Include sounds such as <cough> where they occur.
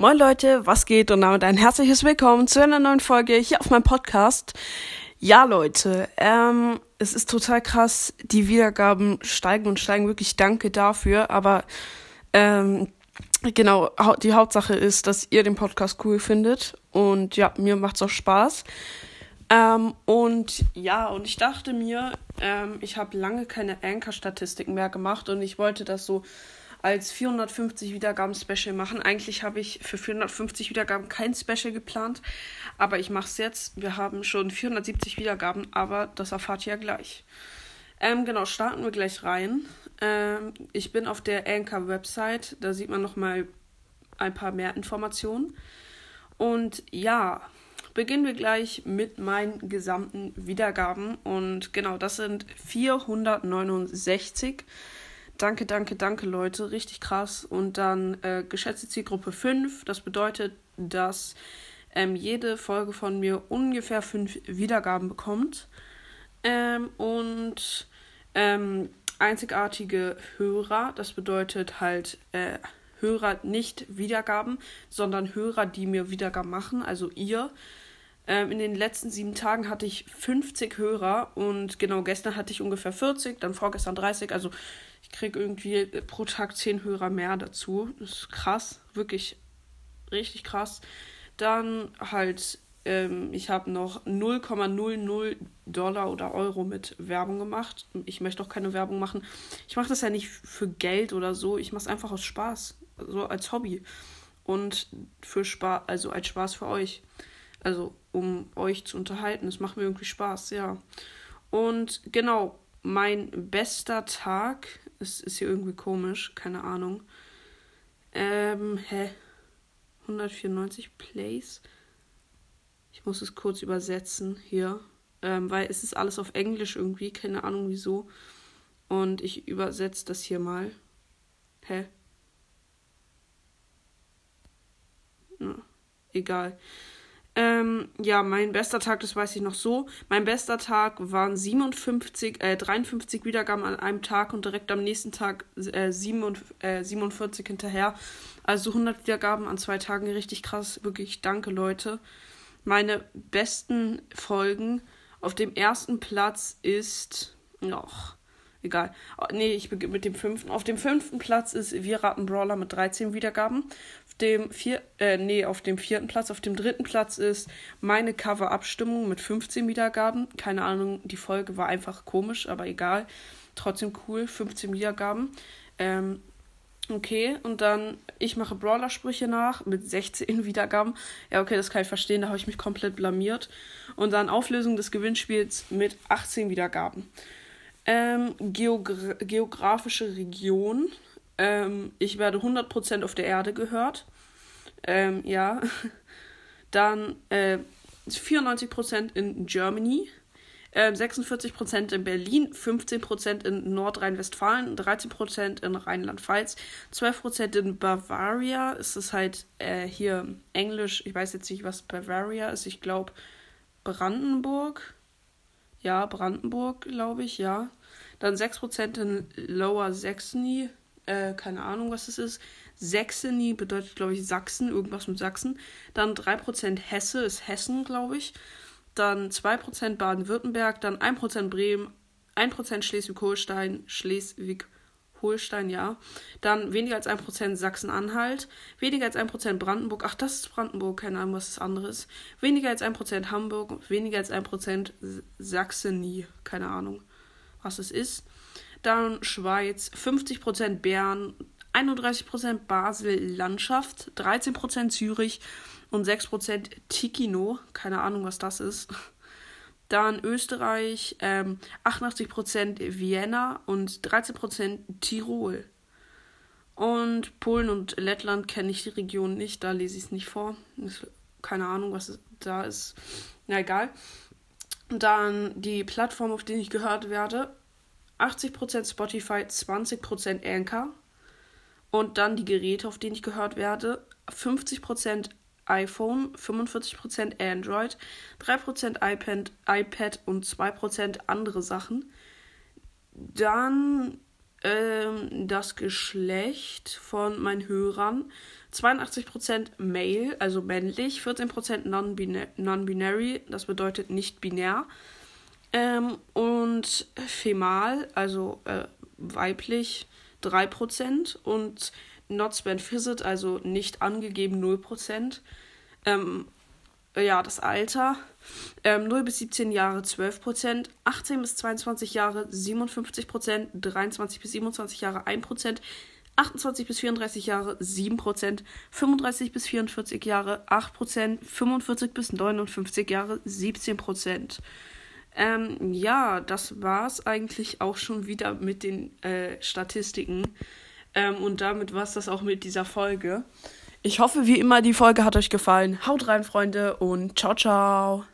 Moin Leute, was geht? Und damit ein herzliches Willkommen zu einer neuen Folge hier auf meinem Podcast. Ja Leute, ähm, es ist total krass, die Wiedergaben steigen und steigen. Wirklich, danke dafür, aber ähm, genau, die Hauptsache ist, dass ihr den Podcast cool findet. Und ja, mir macht's auch Spaß. Ähm, und ja, und ich dachte mir, ähm, ich habe lange keine Anchor-Statistiken mehr gemacht. Und ich wollte das so als 450 Wiedergaben Special machen. Eigentlich habe ich für 450 Wiedergaben kein Special geplant, aber ich mache es jetzt. Wir haben schon 470 Wiedergaben, aber das erfahrt ihr ja gleich. Ähm, genau, starten wir gleich rein. Ähm, ich bin auf der Anchor-Website, da sieht man nochmal ein paar mehr Informationen. Und ja, beginnen wir gleich mit meinen gesamten Wiedergaben. Und genau, das sind 469. Danke, danke, danke, Leute. Richtig krass. Und dann äh, geschätzte Zielgruppe 5. Das bedeutet, dass ähm, jede Folge von mir ungefähr 5 Wiedergaben bekommt. Ähm, und ähm, einzigartige Hörer. Das bedeutet halt äh, Hörer nicht Wiedergaben, sondern Hörer, die mir Wiedergaben machen. Also ihr. Ähm, in den letzten sieben Tagen hatte ich 50 Hörer und genau gestern hatte ich ungefähr 40, dann vorgestern 30. Also ich kriege irgendwie pro Tag 10 Hörer mehr dazu. Das ist krass, wirklich richtig krass. Dann halt, ähm, ich habe noch 0,00 Dollar oder Euro mit Werbung gemacht. Ich möchte auch keine Werbung machen. Ich mache das ja nicht für Geld oder so. Ich mache es einfach aus Spaß, so als Hobby. Und für Spaß, also als Spaß für euch. Also um euch zu unterhalten. Es macht mir irgendwie Spaß, ja. Und genau, mein bester Tag, es ist hier irgendwie komisch, keine Ahnung. Ähm, hä? 194 Plays. Ich muss es kurz übersetzen hier. Ähm, weil es ist alles auf Englisch irgendwie, keine Ahnung wieso. Und ich übersetze das hier mal. Hä? Ja, egal. Ähm, ja, mein bester Tag, das weiß ich noch so. Mein bester Tag waren 57, äh, 53 Wiedergaben an einem Tag und direkt am nächsten Tag äh, 47, äh, 47 hinterher. Also 100 Wiedergaben an zwei Tagen, richtig krass. Wirklich, danke Leute. Meine besten Folgen auf dem ersten Platz ist noch egal. Oh, nee, ich beginne mit dem fünften. Auf dem fünften Platz ist Wir raten Brawler mit 13 Wiedergaben dem vier, äh, nee, auf dem vierten Platz. Auf dem dritten Platz ist meine Cover-Abstimmung mit 15 Wiedergaben. Keine Ahnung, die Folge war einfach komisch, aber egal. Trotzdem cool, 15 Wiedergaben. Ähm, okay, und dann, ich mache Brawler-Sprüche nach mit 16 <laughs> Wiedergaben. Ja, okay, das kann ich verstehen, da habe ich mich komplett blamiert. Und dann Auflösung des Gewinnspiels mit 18 Wiedergaben. Ähm, Geogra geografische Region ähm, ich werde 100% auf der Erde gehört. Ähm, ja. <laughs> Dann äh, 94% in Germany. Äh, 46% in Berlin, 15% in Nordrhein-Westfalen, 13% in Rheinland-Pfalz, 12% in Bavaria. Es ist halt äh, hier Englisch, ich weiß jetzt nicht, was Bavaria ist, ich glaube Brandenburg. Ja, Brandenburg, glaube ich, ja. Dann 6% in Lower Saxony, äh, keine Ahnung, was das ist. Saxony bedeutet, glaube ich, Sachsen, irgendwas mit Sachsen. Dann 3% Hesse ist Hessen, glaube ich. Dann 2% Baden-Württemberg, dann 1% Bremen, 1% Schleswig-Holstein, Schleswig-Holstein, ja. Dann weniger als 1% Sachsen-Anhalt, weniger als 1% Brandenburg, ach, das ist Brandenburg, keine Ahnung, was das andere ist. Weniger als 1% Hamburg, weniger als 1% Sachsenie, keine Ahnung, was es ist. Dann Schweiz, 50% Bern, 31% Basel Landschaft, 13% Zürich und 6% Tikino. Keine Ahnung, was das ist. Dann Österreich, ähm, 88% Vienna und 13% Tirol. Und Polen und Lettland kenne ich die Region nicht, da lese ich es nicht vor. Keine Ahnung, was da ist. Na egal. Dann die Plattform, auf denen ich gehört werde. 80% Spotify, 20% Anchor. Und dann die Geräte, auf denen ich gehört werde. 50% iPhone, 45% Android, 3% iPad, iPad und 2% andere Sachen. Dann ähm, das Geschlecht von meinen Hörern. 82% Male, also männlich, 14% non-binary, das bedeutet nicht binär. Ähm, und Femal, also äh, weiblich, 3% und not spent visit, also nicht angegeben 0%. Ähm, ja, das Alter. Ähm, 0 bis 17 Jahre 12%, 18 bis 22 Jahre 57%, 23 bis 27 Jahre 1%, 28 bis 34 Jahre 7%, 35 bis 44 Jahre 8%, 45 bis 59 Jahre 17%. Ähm, ja, das war's eigentlich auch schon wieder mit den äh, Statistiken. Ähm, und damit war's das auch mit dieser Folge. Ich hoffe, wie immer, die Folge hat euch gefallen. Haut rein, Freunde, und ciao, ciao.